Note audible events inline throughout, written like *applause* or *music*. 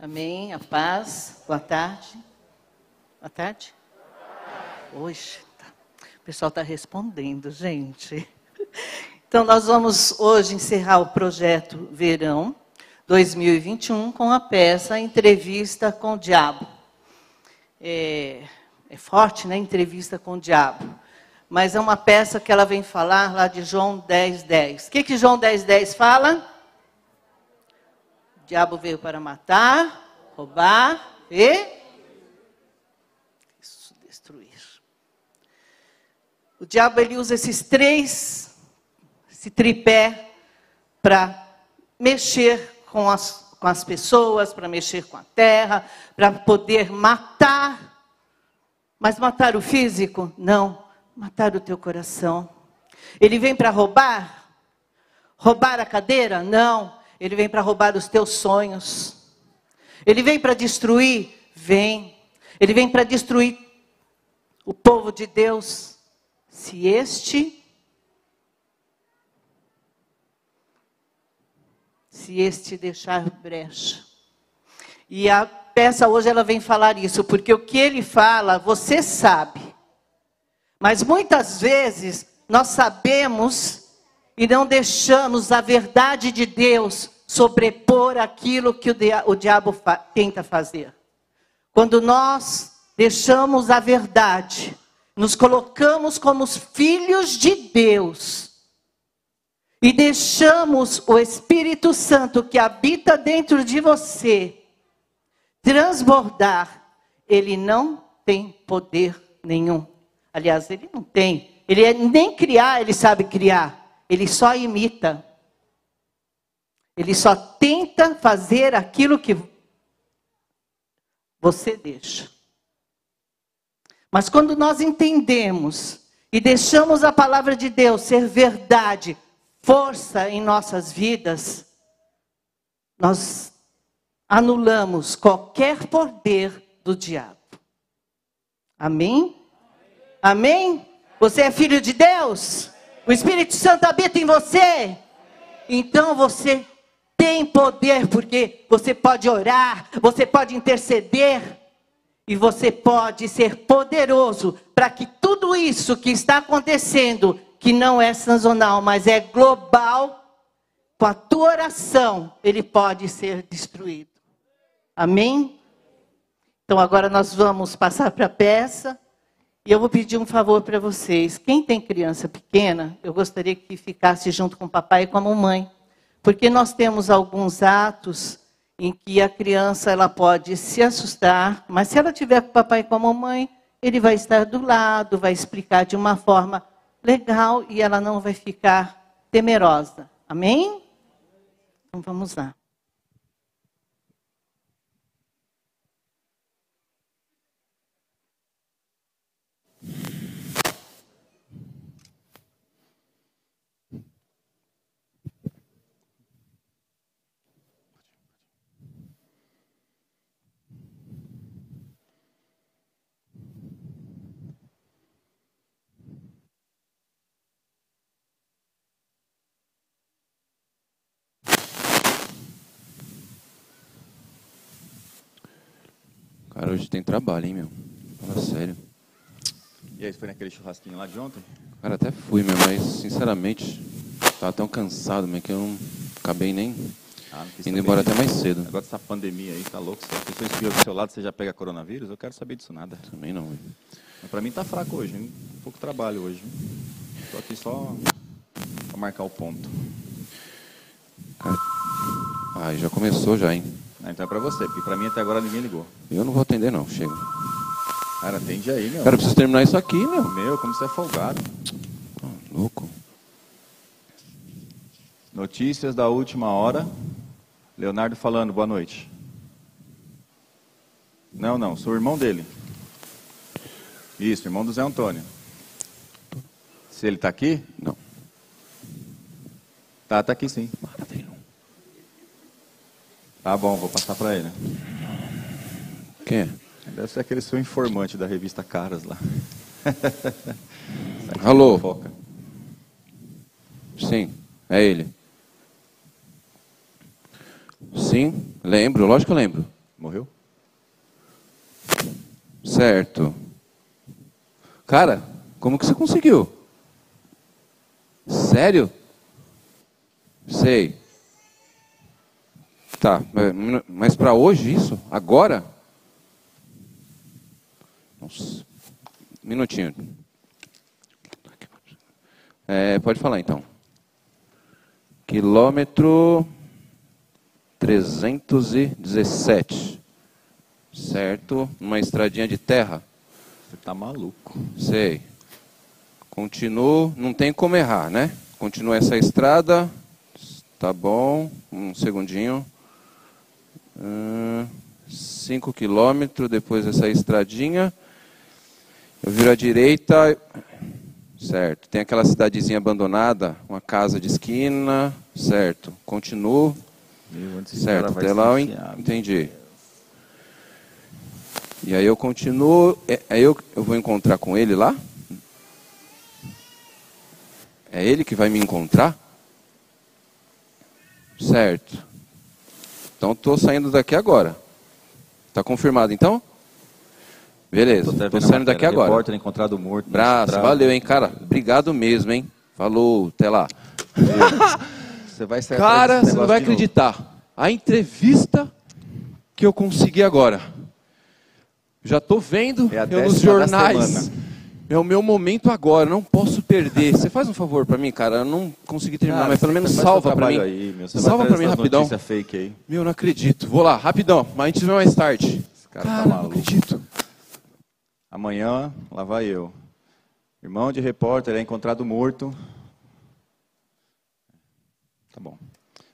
Amém. A paz. Boa tarde. Boa tarde. Hoje, tá. o pessoal está respondendo, gente. Então, nós vamos hoje encerrar o projeto Verão 2021 com a peça Entrevista com o Diabo. É, é forte, né? Entrevista com o Diabo. Mas é uma peça que ela vem falar lá de João 10, 10. O que, que João 10, 10 fala? Diabo veio para matar, roubar e destruir. O diabo ele usa esses três, esse tripé, para mexer com as, com as pessoas, para mexer com a terra, para poder matar. Mas matar o físico? Não. Matar o teu coração. Ele vem para roubar? Roubar a cadeira? Não. Ele vem para roubar os teus sonhos. Ele vem para destruir? Vem. Ele vem para destruir o povo de Deus. Se este. Se este deixar brecha. E a peça hoje ela vem falar isso, porque o que ele fala, você sabe. Mas muitas vezes nós sabemos e não deixamos a verdade de Deus sobrepor aquilo que o diabo fa tenta fazer. Quando nós deixamos a verdade, nos colocamos como os filhos de Deus e deixamos o Espírito Santo que habita dentro de você transbordar, ele não tem poder nenhum. Aliás, ele não tem. Ele é, nem criar, ele sabe criar. Ele só imita. Ele só tenta fazer aquilo que você deixa. Mas quando nós entendemos e deixamos a palavra de Deus ser verdade, força em nossas vidas, nós anulamos qualquer poder do diabo. Amém? Amém? Você é filho de Deus? O Espírito Santo habita em você? Então você tem poder, porque você pode orar, você pode interceder, e você pode ser poderoso para que tudo isso que está acontecendo, que não é sazonal, mas é global, com a tua oração, ele pode ser destruído. Amém? Então agora nós vamos passar para a peça. E eu vou pedir um favor para vocês. Quem tem criança pequena, eu gostaria que ficasse junto com o papai e com a mamãe. Porque nós temos alguns atos em que a criança ela pode se assustar, mas se ela tiver com o papai e com a mamãe, ele vai estar do lado, vai explicar de uma forma legal e ela não vai ficar temerosa. Amém? Então vamos lá. Cara, hoje tem trabalho, hein, meu? Fala sério. E aí, você foi naquele churrasquinho lá de ontem? Cara, até fui, meu, mas sinceramente, tava tão cansado, meu, que eu não acabei nem Ah, indo embora até mais cedo. Agora dessa pandemia aí, tá louco? Se a pessoa espirra do seu lado, você já pega coronavírus? Eu quero saber disso nada. Também não, velho. Pra mim tá fraco hoje, hein? pouco trabalho hoje. Tô aqui só pra marcar o ponto. Ah, já começou já, hein? Ah, então é pra você, porque pra mim até agora ninguém ligou. Eu não vou atender, não. Chega. Cara, atende aí, meu. Cara, eu preciso terminar isso aqui, meu. Meu, como você é folgado. Ah, louco. Notícias da última hora. Leonardo falando, boa noite. Não, não, sou o irmão dele. Isso, irmão do Zé Antônio. Se ele tá aqui? Não. Tá, tá aqui sim. Tá bom, vou passar pra ele. Quem é? Deve ser aquele seu informante da revista Caras lá. *laughs* Alô? Foca. Sim, é ele. Sim, lembro, lógico que eu lembro. Morreu? Certo. Cara, como que você conseguiu? Sério? Sei. Tá, mas- mas para hoje isso? Agora? Nossa. Minutinho. É, pode falar então. Quilômetro 317. Certo? Uma estradinha de terra. Você tá maluco. Sei. Continuo, não tem como errar, né? Continua essa estrada. Tá bom. Um segundinho. 5 quilômetros depois dessa estradinha. Eu viro à direita. Certo. Tem aquela cidadezinha abandonada, uma casa de esquina. Certo. Continuo. Meu, Certo, até lá eu en- entendi. E aí eu continuo. é- Aí eu, eu vou encontrar com ele lá? É ele que vai me encontrar? Certo. Então estou saindo daqui agora. Está confirmado então? Beleza, estou saindo daqui agora. Repórter encontrado morto. Braço, valeu, hein, cara. Obrigado mesmo, hein. Falou, até lá. *laughs* Você vai sair Cara, você não vai acreditar. A entrevista que eu consegui agora. Já tô vendo É eu nos jornais. semana. É o meu momento agora, não posso perder. Você faz um favor pra mim, cara? Eu não consegui terminar, Ah, mas pelo menos salva pra mim. Aí, meu. Salva atrás mim rapidão. fake aí. Meu, não acredito. Vou lá, rapidão, mas a gente vê mais tarde. cara tá cara, não maluco. acredito. Amanhã, lá vai eu. Irmão de repórter é encontrado morto. Tá bom.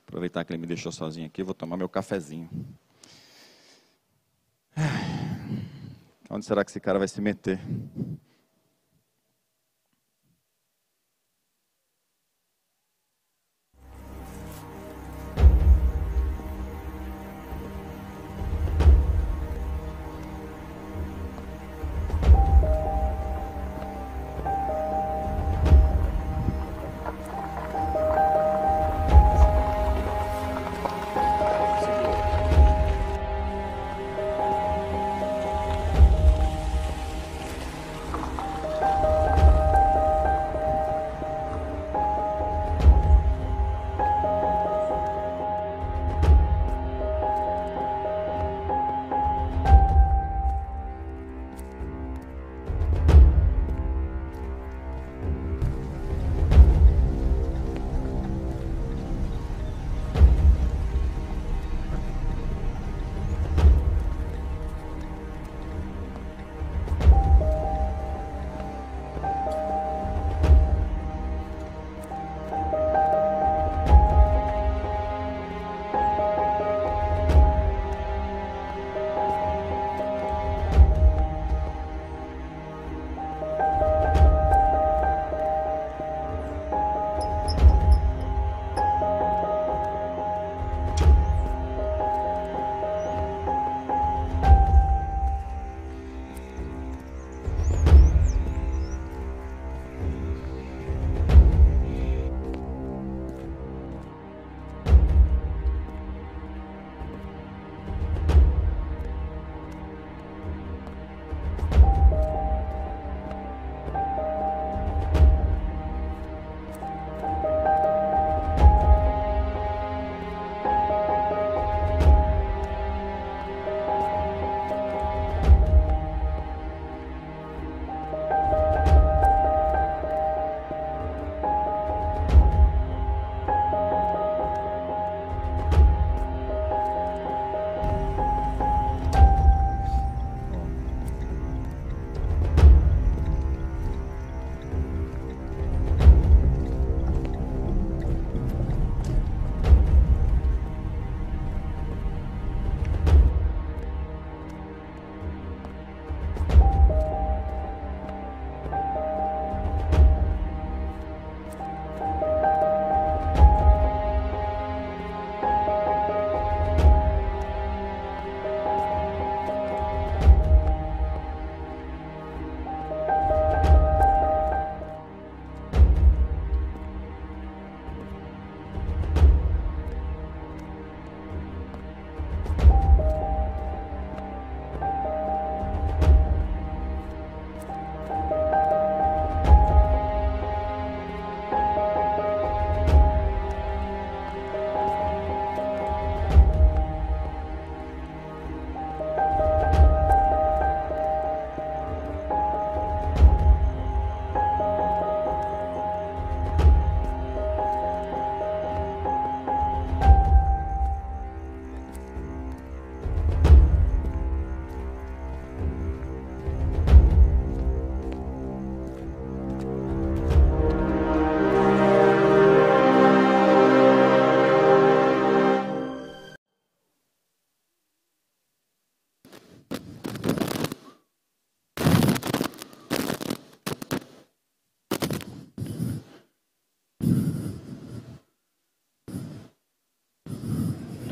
Aproveitar que ele me deixou sozinho aqui, vou tomar meu cafezinho. Onde será que esse cara vai se meter?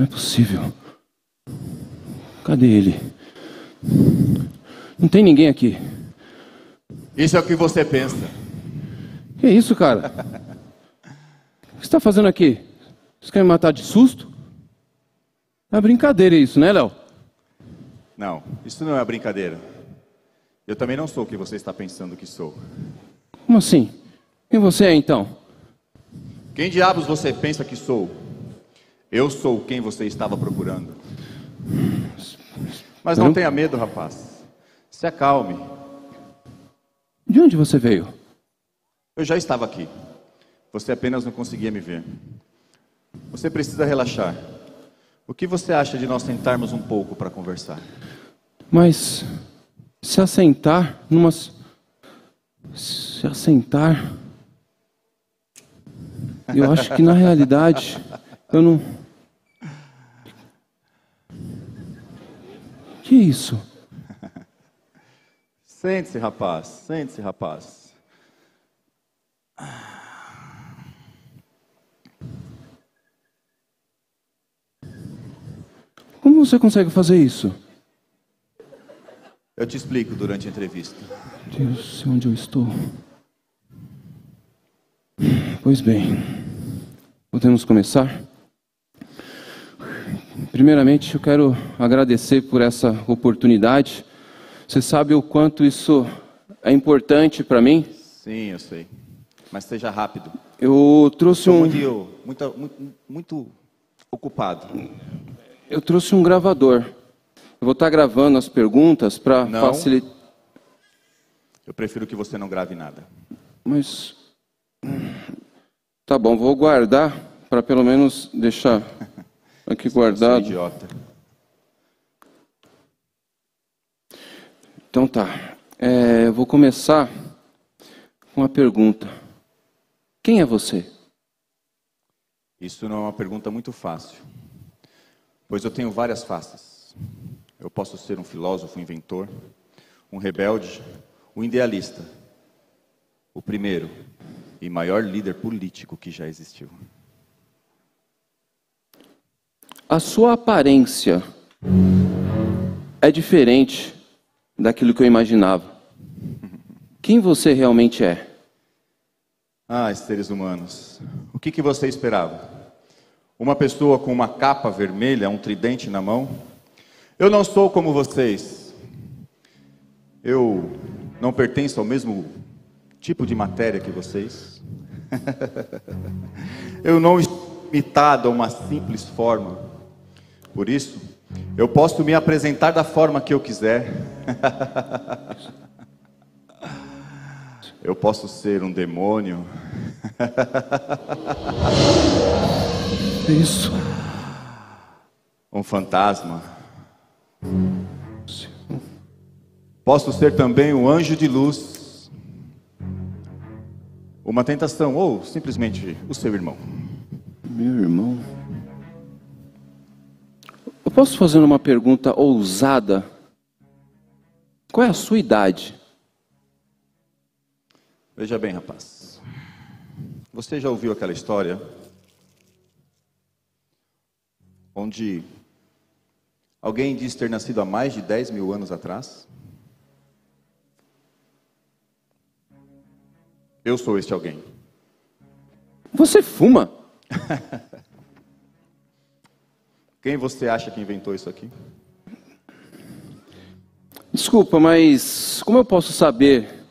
Não é possível. Cadê ele? Não tem ninguém aqui. Isso é o que você pensa. Que isso, cara? *laughs* O que você está fazendo aqui? Você quer me matar de susto? É brincadeira isso, né, Léo? Não, isso não é brincadeira. Eu também não sou o que você está pensando que sou. Como assim? Quem você é então? Quem diabos você pensa que sou? Eu sou quem você estava procurando. Mas não tenha medo, rapaz. Se acalme. De onde você veio? Eu já estava aqui. Você apenas não conseguia me ver. Você precisa relaxar. O que você acha de nós sentarmos um pouco para conversar? Mas se assentar numa. Se assentar. Eu acho que na realidade eu não. Que isso? *laughs* Sente-se, rapaz. Sente-se, rapaz. Como você consegue fazer isso? Eu te explico durante a entrevista. Deus, sei onde eu estou. Pois bem, podemos começar? Primeiramente, eu quero agradecer por essa oportunidade. Você sabe o quanto isso é importante para mim? Sim, eu sei. Mas seja rápido. Eu trouxe um, muito, muito, muito, muito ocupado. eu trouxe um gravador. Eu vou estar gravando as perguntas para facilitar. Eu prefiro que você não grave nada. Mas tá bom, vou guardar para pelo menos deixar *laughs* aqui guardado. idiota. Então tá. É, eu vou começar com uma pergunta. Quem é você? Isso não é uma pergunta muito fácil, pois eu tenho várias faces. Eu posso ser um filósofo, um inventor, um rebelde, um idealista, o primeiro e maior líder político que já existiu. A sua aparência é diferente daquilo que eu imaginava. Quem você realmente é? Ah, seres humanos, o que, que você esperava? Uma pessoa com uma capa vermelha, um tridente na mão? Eu não sou como vocês. Eu não pertenço ao mesmo tipo de matéria que vocês. *laughs* Eu não estou limitado a uma simples forma. Por isso, eu posso me apresentar da forma que eu quiser. *laughs* Eu posso ser um demônio. *laughs* Isso. um fantasma. Posso ser também um anjo de luz, uma tentação ou simplesmente o seu irmão. Meu irmão. Eu posso fazer uma pergunta ousada? Qual é a sua idade? Veja bem, rapaz. Você já ouviu aquela história onde alguém diz ter nascido há mais de 10 mil anos atrás? Eu sou este alguém. Você fuma? *laughs* Quem você acha que inventou isso aqui? Desculpa, mas como eu posso saber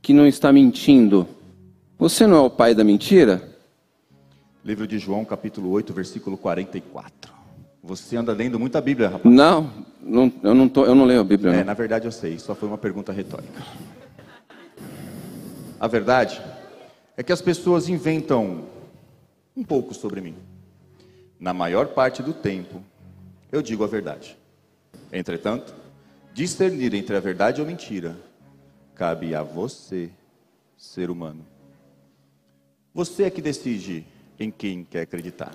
que não está mentindo? Você não é o pai da mentira? Livro de João, capítulo 8, versículo 44. Você anda lendo muita Bíblia, rapaz. Não, não eu, não tô, eu não leio a Bíblia. É, não. na verdade eu sei, só foi uma pergunta retórica. A verdade é que as pessoas inventam um pouco sobre mim. Na maior parte do tempo, eu digo a verdade. Entretanto, discernir entre a verdade ou mentira cabe a você, ser humano. Você é que decide em quem quer acreditar.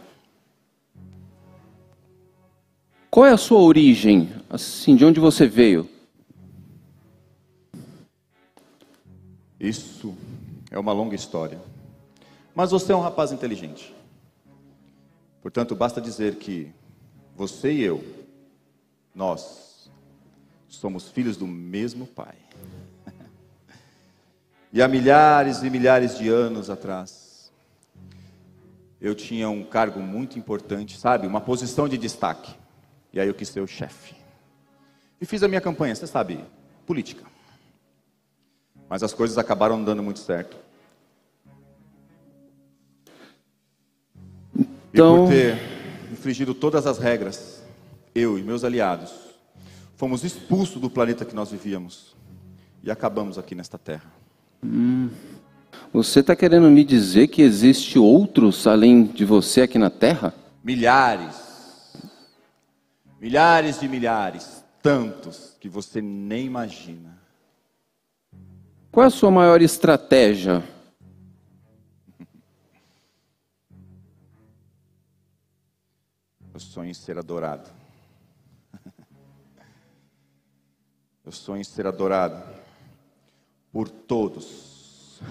Qual é a sua origem? Assim, de onde você veio? Isso é uma longa história. Mas você é um rapaz inteligente. Portanto, basta dizer que você e eu, nós somos filhos do mesmo Pai. *laughs* E há milhares e milhares de anos atrás, eu tinha um cargo muito importante, sabe? Uma posição de destaque. E aí eu quis ser o chefe. E fiz a minha campanha, você sabe, política. Mas as coisas acabaram não dando muito certo. Então- E por ter infringido todas as regras, eu e meus aliados fomos expulsos do planeta que nós vivíamos e acabamos aqui nesta terra. Você está querendo me dizer que existe outros além de você aqui na Terra? Milhares, milhares de milhares, tantos que você nem imagina. Qual é a sua maior estratégia? Eu sonho em ser adorado. Eu sonho em ser adorado por todos.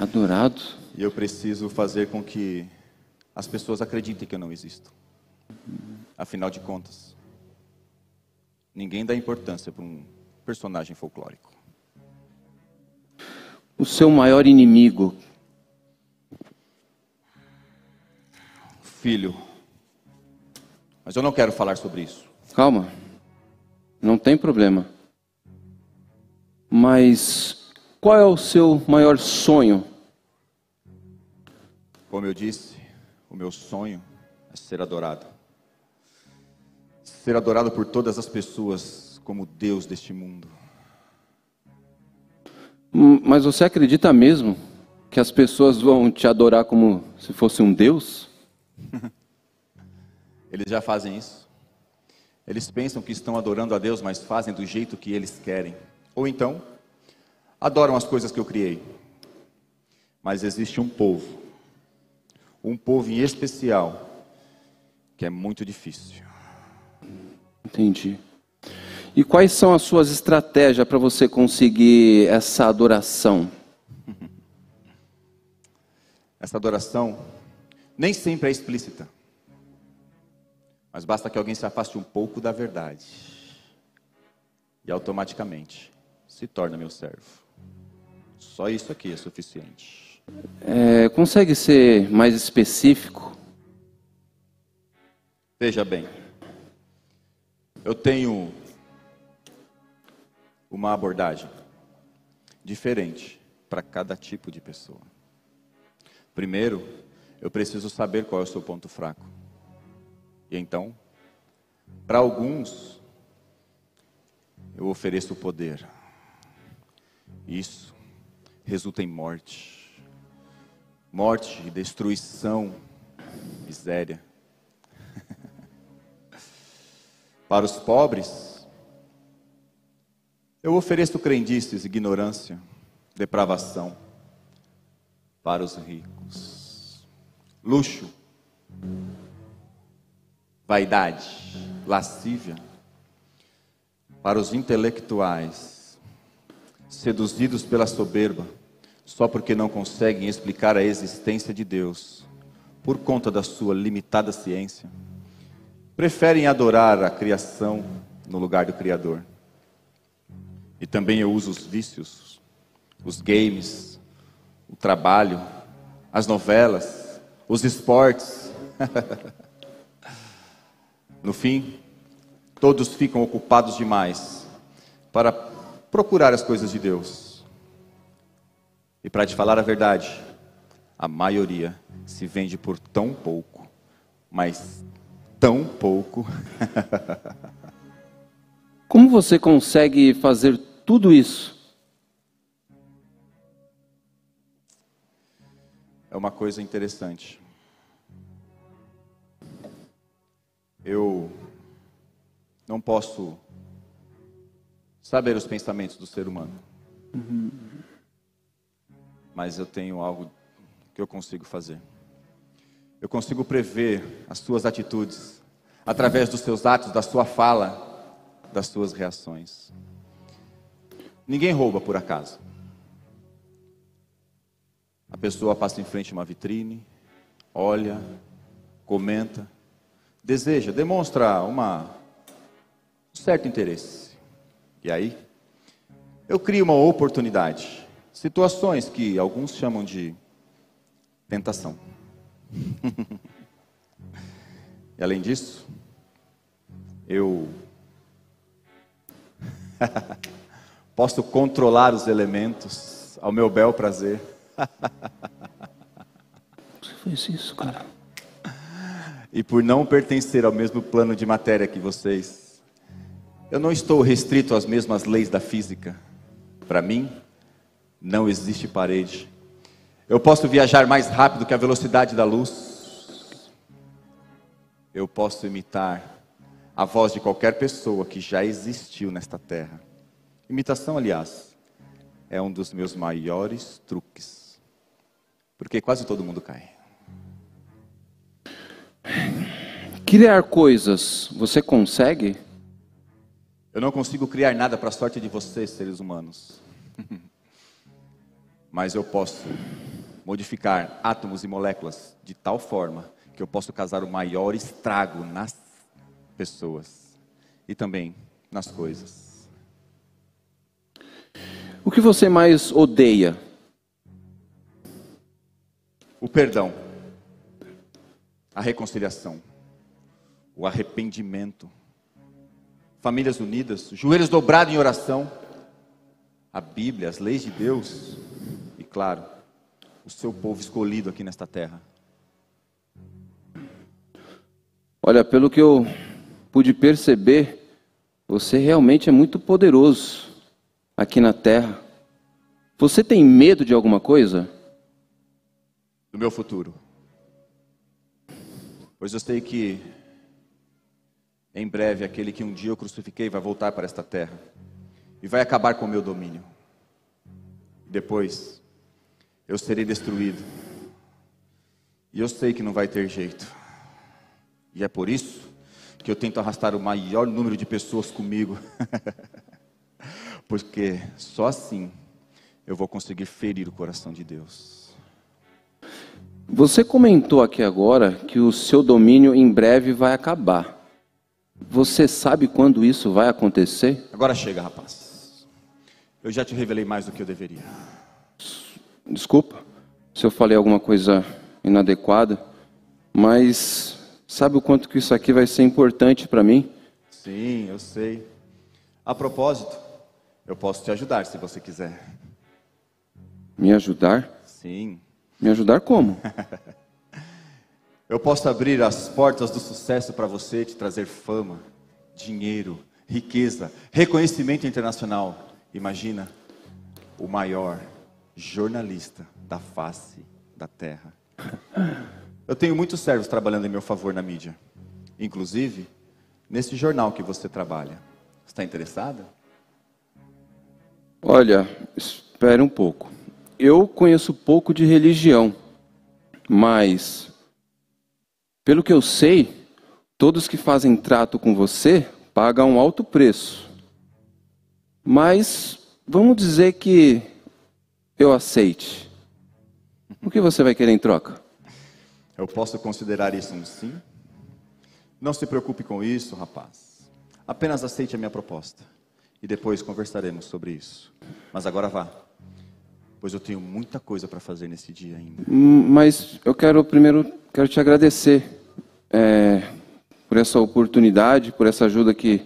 Adorado? E eu preciso fazer com que as pessoas acreditem que eu não existo. Afinal de contas, ninguém dá importância para um personagem folclórico. O seu maior inimigo? Filho, mas eu não quero falar sobre isso. Calma. Não tem problema. Mas qual é o seu maior sonho? Como eu disse, o meu sonho é ser adorado. Ser adorado por todas as pessoas como Deus deste mundo. Hum, Mas você acredita mesmo que as pessoas vão te adorar como se fosse um Deus? *laughs* Eles já fazem isso. Eles pensam que estão adorando a Deus, mas fazem do jeito que eles querem. Ou então, adoram as coisas que eu criei. Mas existe um povo, um povo em especial, que é muito difícil. Entendi. E quais são as suas estratégias para você conseguir essa adoração? *laughs* Essa adoração nem sempre é explícita. Mas basta que alguém se afaste um pouco da verdade. E automaticamente se torna meu servo. Só isso aqui é suficiente. É, consegue ser mais específico? Veja bem, eu tenho uma abordagem diferente para cada tipo de pessoa. Primeiro, eu preciso saber qual é o seu ponto fraco. E então, para alguns, eu ofereço poder. Isso resulta em morte. Morte, destruição, miséria. *laughs* Para os pobres, eu ofereço crendices, ignorância, depravação. Para os ricos, luxo, vaidade, lascívia. Para os intelectuais, seduzidos pela soberba, só porque não conseguem explicar a existência de Deus, por conta da sua limitada ciência, preferem adorar a criação no lugar do Criador. E também eu uso os vícios, os games, o trabalho, as novelas, os esportes. *laughs* no fim, todos ficam ocupados demais para procurar as coisas de Deus. E para te falar a verdade, a maioria se vende por tão pouco, mas tão pouco. *laughs* Como você consegue fazer tudo isso? É uma coisa interessante. Eu não posso saber os pensamentos do ser humano. Mas eu tenho algo que eu consigo fazer. Eu consigo prever as suas atitudes através dos seus atos, da sua fala, das suas reações. Ninguém rouba por acaso. A pessoa passa em frente a uma vitrine, olha, comenta, deseja, demonstra uma, um certo interesse. E aí, eu crio uma oportunidade, situações que alguns chamam de tentação. *laughs* e além disso, eu *laughs* posso controlar os elementos ao meu bel prazer. *laughs* Você fez isso, cara? E por não pertencer ao mesmo plano de matéria que vocês, eu não estou restrito às mesmas leis da física. Para mim, não existe parede. Eu posso viajar mais rápido que a velocidade da luz. Eu posso imitar a voz de qualquer pessoa que já existiu nesta terra. Imitação, aliás, é um dos meus maiores truques. Porque quase todo mundo cai. Criar coisas, você consegue? Eu não consigo criar nada para a sorte de vocês, seres humanos. *laughs* Mas eu posso modificar átomos e moléculas de tal forma que eu posso causar o maior estrago nas pessoas e também nas coisas. O que você mais odeia? O perdão, a reconciliação, o arrependimento, famílias unidas, joelhos dobrados em oração, a Bíblia, as leis de Deus e, claro, o seu povo escolhido aqui nesta terra. Olha, pelo que eu pude perceber, você realmente é muito poderoso aqui na terra. Você tem medo de alguma coisa? Do meu futuro. Pois eu sei que em breve aquele que um dia eu crucifiquei vai voltar para esta terra e vai acabar com o meu domínio. Depois eu serei destruído. E eu sei que não vai ter jeito. E é por isso que eu tento arrastar o maior número de pessoas comigo. *laughs* Porque só assim eu vou conseguir ferir o coração de Deus. Você comentou aqui agora que o seu domínio em breve vai acabar. Você sabe quando isso vai acontecer? Agora chega, rapaz. Eu já te revelei mais do que eu deveria. Desculpa se eu falei alguma coisa inadequada, mas sabe o quanto que isso aqui vai ser importante para mim? Sim, eu sei. A propósito, eu posso te ajudar se você quiser. Me ajudar? Sim. Me ajudar como? *laughs* Eu posso abrir as portas do sucesso para você, te trazer fama, dinheiro, riqueza, reconhecimento internacional. Imagina o maior jornalista da face da terra. *laughs* Eu tenho muitos servos trabalhando em meu favor na mídia, inclusive nesse jornal que você trabalha. Está interessada? Olha, espere um pouco. Eu conheço pouco de religião, mas pelo que eu sei, todos que fazem trato com você pagam um alto preço. Mas vamos dizer que eu aceite. O que você vai querer em troca? Eu posso considerar isso um sim? Não se preocupe com isso, rapaz. Apenas aceite a minha proposta. E depois conversaremos sobre isso. Mas agora vá. Pois eu tenho muita coisa para fazer nesse dia ainda. Hum, Mas eu quero primeiro quero te agradecer é, por essa oportunidade, por essa ajuda que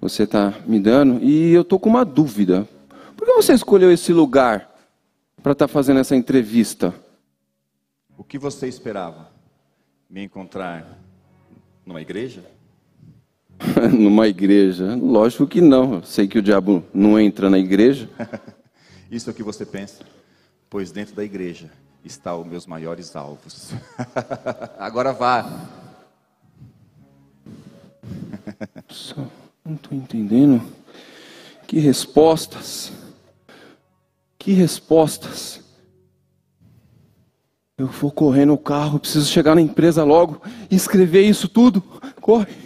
você está me dando. E eu tô com uma dúvida. Por que você escolheu esse lugar para estar fazendo essa entrevista? O que você esperava? Me encontrar numa igreja? *laughs* Numa igreja? Lógico que não. Eu sei que o diabo não entra na igreja. *laughs* Isso é o que você pensa? Pois dentro da igreja está os meus maiores alvos. *laughs* Agora vá. Não estou entendendo. Que respostas. Que respostas. Eu vou correr no carro, preciso chegar na empresa logo e escrever isso tudo. Corre.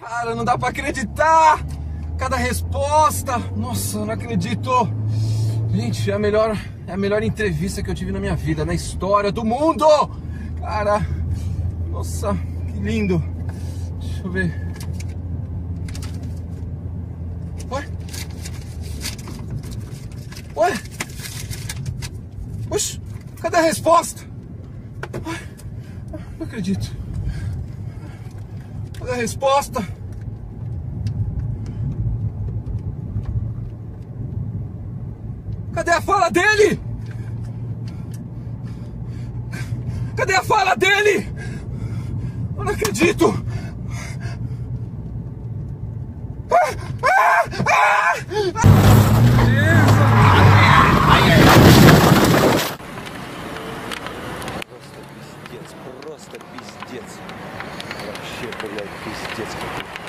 Cara, não dá pra acreditar! Cada resposta! Nossa, não acredito! Gente, é a melhor, é a melhor entrevista que eu tive na minha vida, na história do mundo. Cara, nossa, que lindo. Deixa eu ver. Ué? Ué? Oxe, cadê a resposta? Ué, não acredito. Cadê a resposta? Cadê a fala dele? Cadê a fala dele? Eu não acredito! Просто пиздец, просто пиздец. Вообще, блядь, пиздец какой.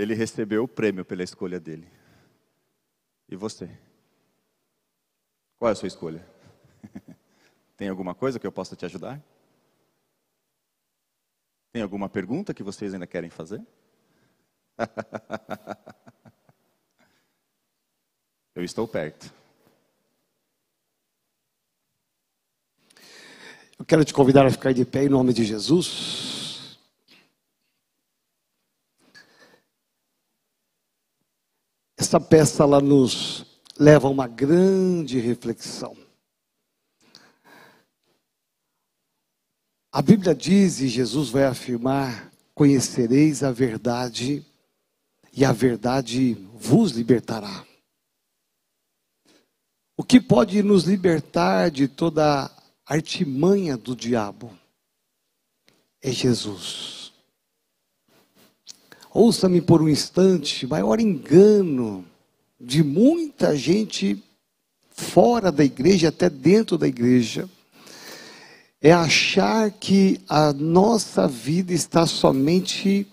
Ele recebeu o prêmio pela escolha dele. E você? Qual é a sua escolha? *laughs* Tem alguma coisa que eu possa te ajudar? Tem alguma pergunta que vocês ainda querem fazer? *laughs* eu estou perto. Eu quero te convidar a ficar de pé em nome de Jesus. Essa peça ela nos leva a uma grande reflexão. A Bíblia diz e Jesus vai afirmar: Conhecereis a verdade e a verdade vos libertará. O que pode nos libertar de toda a artimanha do diabo é Jesus. Ouça-me por um instante, maior engano de muita gente fora da igreja, até dentro da igreja, é achar que a nossa vida está somente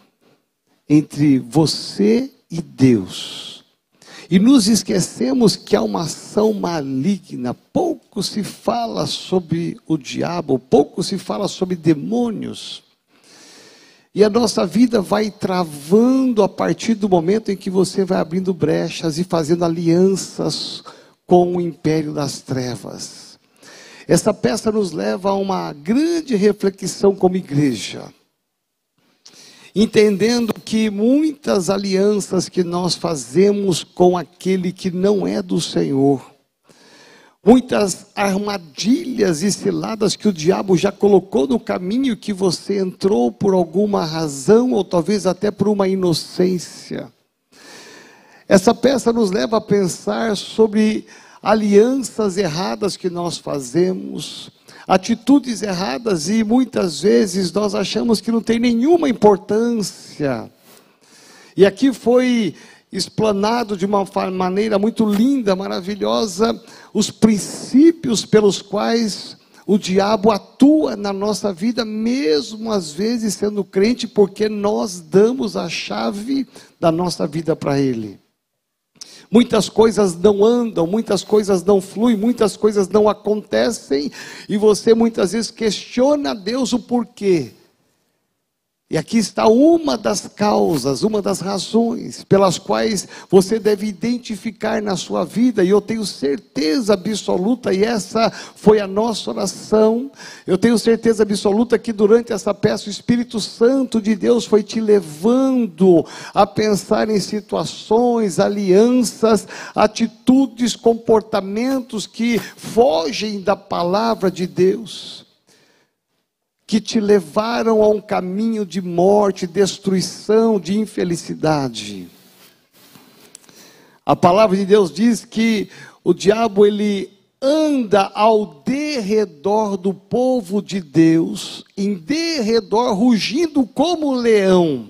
entre você e Deus. E nos esquecemos que há uma ação maligna. Pouco se fala sobre o diabo, pouco se fala sobre demônios. E a nossa vida vai travando a partir do momento em que você vai abrindo brechas e fazendo alianças com o império das trevas. Essa peça nos leva a uma grande reflexão como igreja. Entendendo que muitas alianças que nós fazemos com aquele que não é do Senhor, muitas armadilhas e ciladas que o diabo já colocou no caminho que você entrou por alguma razão ou talvez até por uma inocência. Essa peça nos leva a pensar sobre alianças erradas que nós fazemos, atitudes erradas e muitas vezes nós achamos que não tem nenhuma importância. E aqui foi explanado de uma maneira muito linda, maravilhosa, os princípios pelos quais o diabo atua na nossa vida, mesmo às vezes sendo crente, porque nós damos a chave da nossa vida para ele. Muitas coisas não andam, muitas coisas não fluem, muitas coisas não acontecem, e você muitas vezes questiona a Deus o porquê. E aqui está uma das causas, uma das razões pelas quais você deve identificar na sua vida, e eu tenho certeza absoluta, e essa foi a nossa oração. Eu tenho certeza absoluta que durante essa peça o Espírito Santo de Deus foi te levando a pensar em situações, alianças, atitudes, comportamentos que fogem da palavra de Deus que te levaram a um caminho de morte, destruição, de infelicidade. A palavra de Deus diz que o diabo ele anda ao derredor do povo de Deus, em derredor rugindo como leão,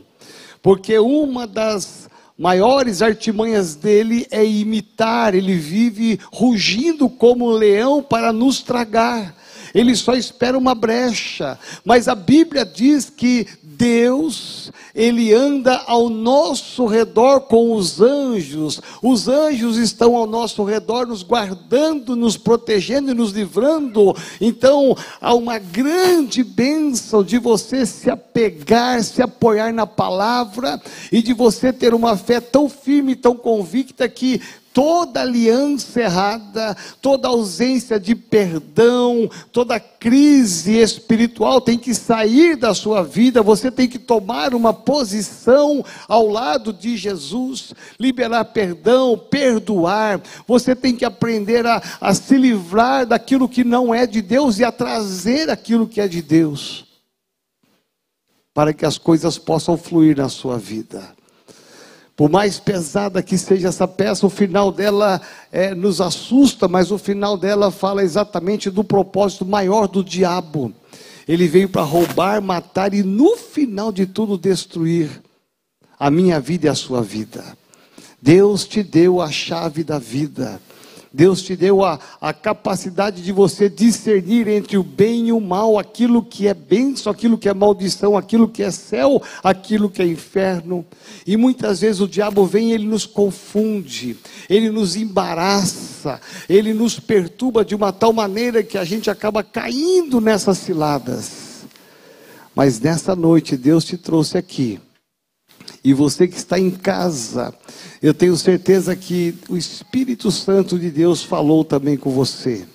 porque uma das maiores artimanhas dele é imitar, ele vive rugindo como leão para nos tragar. Ele só espera uma brecha. Mas a Bíblia diz que Deus, ele anda ao nosso redor com os anjos. Os anjos estão ao nosso redor, nos guardando, nos protegendo e nos livrando. Então, há uma grande bênção de você se apegar, se apoiar na palavra e de você ter uma fé tão firme, tão convicta que toda aliança errada, toda ausência de perdão, toda crise espiritual tem que sair da sua vida, você tem que tomar uma posição ao lado de Jesus, liberar perdão, perdoar, você tem que aprender a, a se livrar daquilo que não é de Deus e a trazer aquilo que é de Deus, para que as coisas possam fluir na sua vida. Por mais pesada que seja essa peça, o final dela é, nos assusta, mas o final dela fala exatamente do propósito maior do diabo. Ele veio para roubar, matar e no final de tudo destruir a minha vida e a sua vida. Deus te deu a chave da vida. Deus te deu a, a capacidade de você discernir entre o bem e o mal, aquilo que é bênção, aquilo que é maldição, aquilo que é céu, aquilo que é inferno. E muitas vezes o diabo vem e ele nos confunde, ele nos embaraça, ele nos perturba de uma tal maneira que a gente acaba caindo nessas ciladas. Mas nessa noite Deus te trouxe aqui e você que está em casa, eu tenho certeza que o Espírito Santo de Deus falou também com você.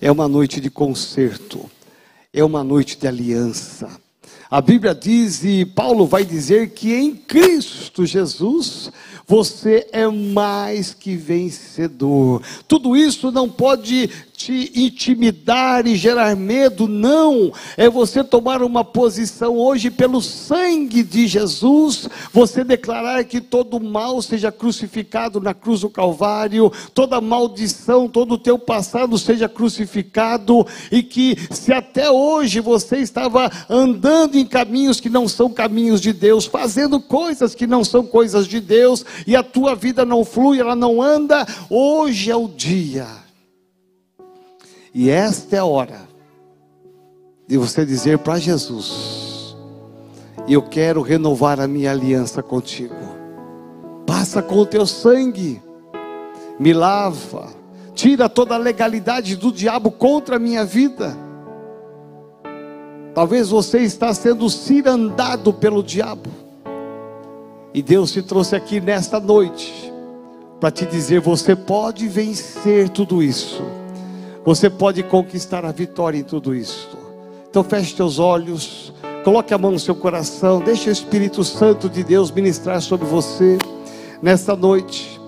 É uma noite de concerto, é uma noite de aliança. A Bíblia diz, e Paulo vai dizer, que em Cristo Jesus você é mais que vencedor. Tudo isso não pode te intimidar e gerar medo, não. É você tomar uma posição hoje pelo sangue de Jesus, você declarar que todo mal seja crucificado na cruz do Calvário, toda maldição, todo o teu passado seja crucificado e que se até hoje você estava andando em caminhos que não são caminhos de Deus, fazendo coisas que não são coisas de Deus e a tua vida não flui, ela não anda, hoje é o dia e esta é a hora de você dizer para Jesus: Eu quero renovar a minha aliança contigo. Passa com o teu sangue, me lava, tira toda a legalidade do diabo contra a minha vida. Talvez você está sendo cirandado pelo diabo. E Deus te trouxe aqui nesta noite para te dizer: você pode vencer tudo isso você pode conquistar a vitória em tudo isso. Então feche teus olhos, coloque a mão no seu coração, deixe o Espírito Santo de Deus ministrar sobre você nesta noite.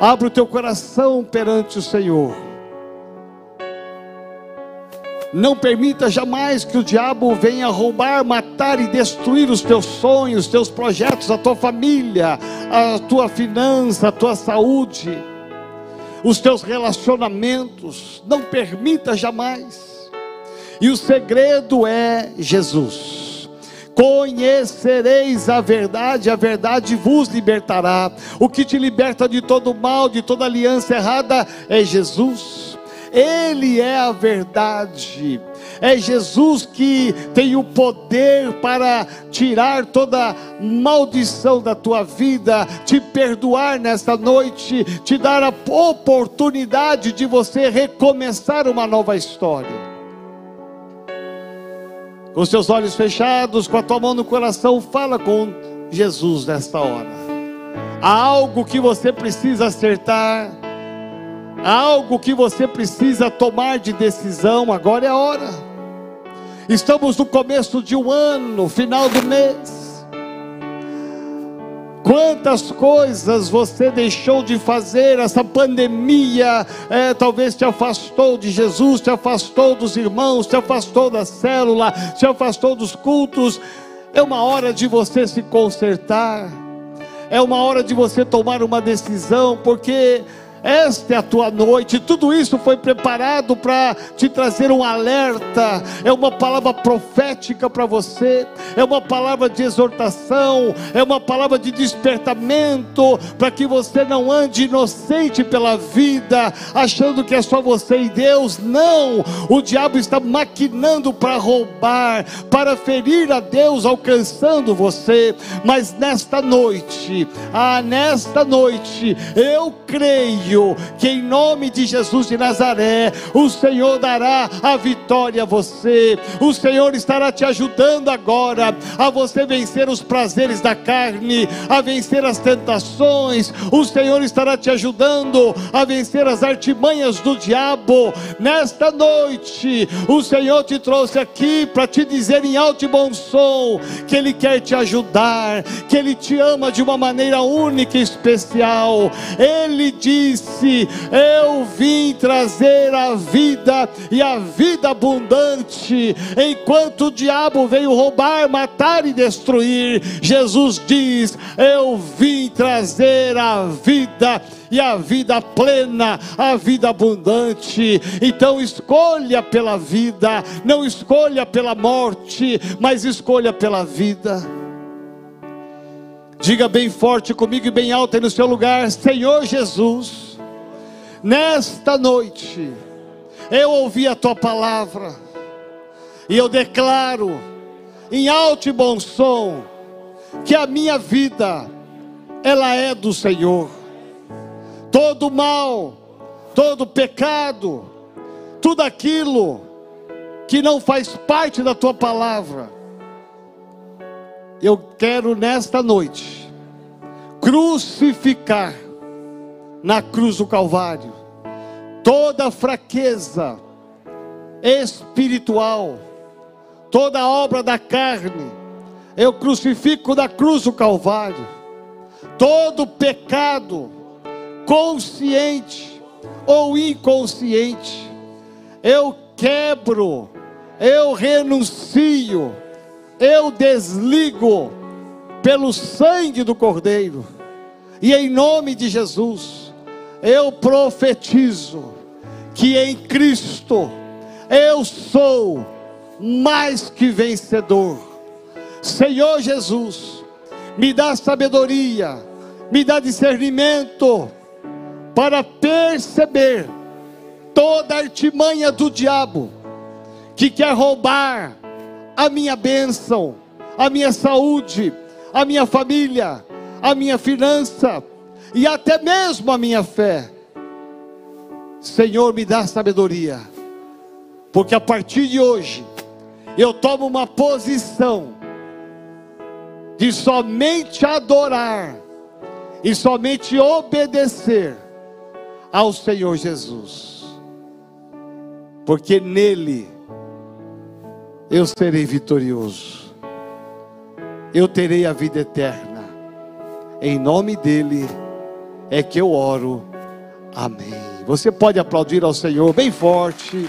Abra o teu coração perante o Senhor. Não permita jamais que o diabo venha roubar, matar e destruir os teus sonhos, os teus projetos, a tua família, a tua finança, a tua saúde os teus relacionamentos, não permita jamais. E o segredo é Jesus. Conhecereis a verdade, a verdade vos libertará. O que te liberta de todo mal, de toda aliança errada é Jesus. Ele é a verdade. É Jesus que tem o poder para tirar toda maldição da tua vida, te perdoar nesta noite, te dar a oportunidade de você recomeçar uma nova história. Com seus olhos fechados, com a tua mão no coração, fala com Jesus nesta hora. Há algo que você precisa acertar, há algo que você precisa tomar de decisão, agora é a hora. Estamos no começo de um ano, final do mês. Quantas coisas você deixou de fazer? Essa pandemia é, talvez te afastou de Jesus, te afastou dos irmãos, te afastou da célula, te afastou dos cultos. É uma hora de você se consertar, é uma hora de você tomar uma decisão, porque Esta é a tua noite, tudo isso foi preparado para te trazer um alerta, é uma palavra profética para você, é uma palavra de exortação, é uma palavra de despertamento, para que você não ande inocente pela vida, achando que é só você e Deus. Não, o diabo está maquinando para roubar, para ferir a Deus, alcançando você, mas nesta noite, ah, nesta noite, eu creio que em nome de Jesus de Nazaré, o Senhor dará a vitória a você. O Senhor estará te ajudando agora a você vencer os prazeres da carne, a vencer as tentações. O Senhor estará te ajudando a vencer as artimanhas do diabo. Nesta noite, o Senhor te trouxe aqui para te dizer em alto e bom som que Ele quer te ajudar, que Ele te ama de uma maneira única e especial. Ele diz disse: Eu vim trazer a vida e a vida abundante. Enquanto o diabo veio roubar, matar e destruir, Jesus diz: Eu vim trazer a vida e a vida plena, a vida abundante. Então escolha pela vida, não escolha pela morte, mas escolha pela vida. Diga bem forte comigo e bem alto aí no seu lugar: Senhor Jesus Nesta noite, eu ouvi a tua palavra, e eu declaro, em alto e bom som, que a minha vida, ela é do Senhor. Todo mal, todo pecado, tudo aquilo que não faz parte da tua palavra, eu quero nesta noite crucificar na cruz do Calvário. Toda fraqueza espiritual, toda obra da carne, eu crucifico na cruz do Calvário. Todo pecado, consciente ou inconsciente, eu quebro, eu renuncio, eu desligo pelo sangue do Cordeiro, e em nome de Jesus eu profetizo que em Cristo eu sou mais que vencedor. Senhor Jesus, me dá sabedoria, me dá discernimento para perceber toda a artimanha do diabo que quer roubar a minha bênção, a minha saúde, a minha família, a minha finança e até mesmo a minha fé. Senhor, me dá sabedoria, porque a partir de hoje eu tomo uma posição de somente adorar e somente obedecer ao Senhor Jesus, porque nele eu serei vitorioso, eu terei a vida eterna, em nome dEle é que eu oro. Amém. Você pode aplaudir ao Senhor bem forte.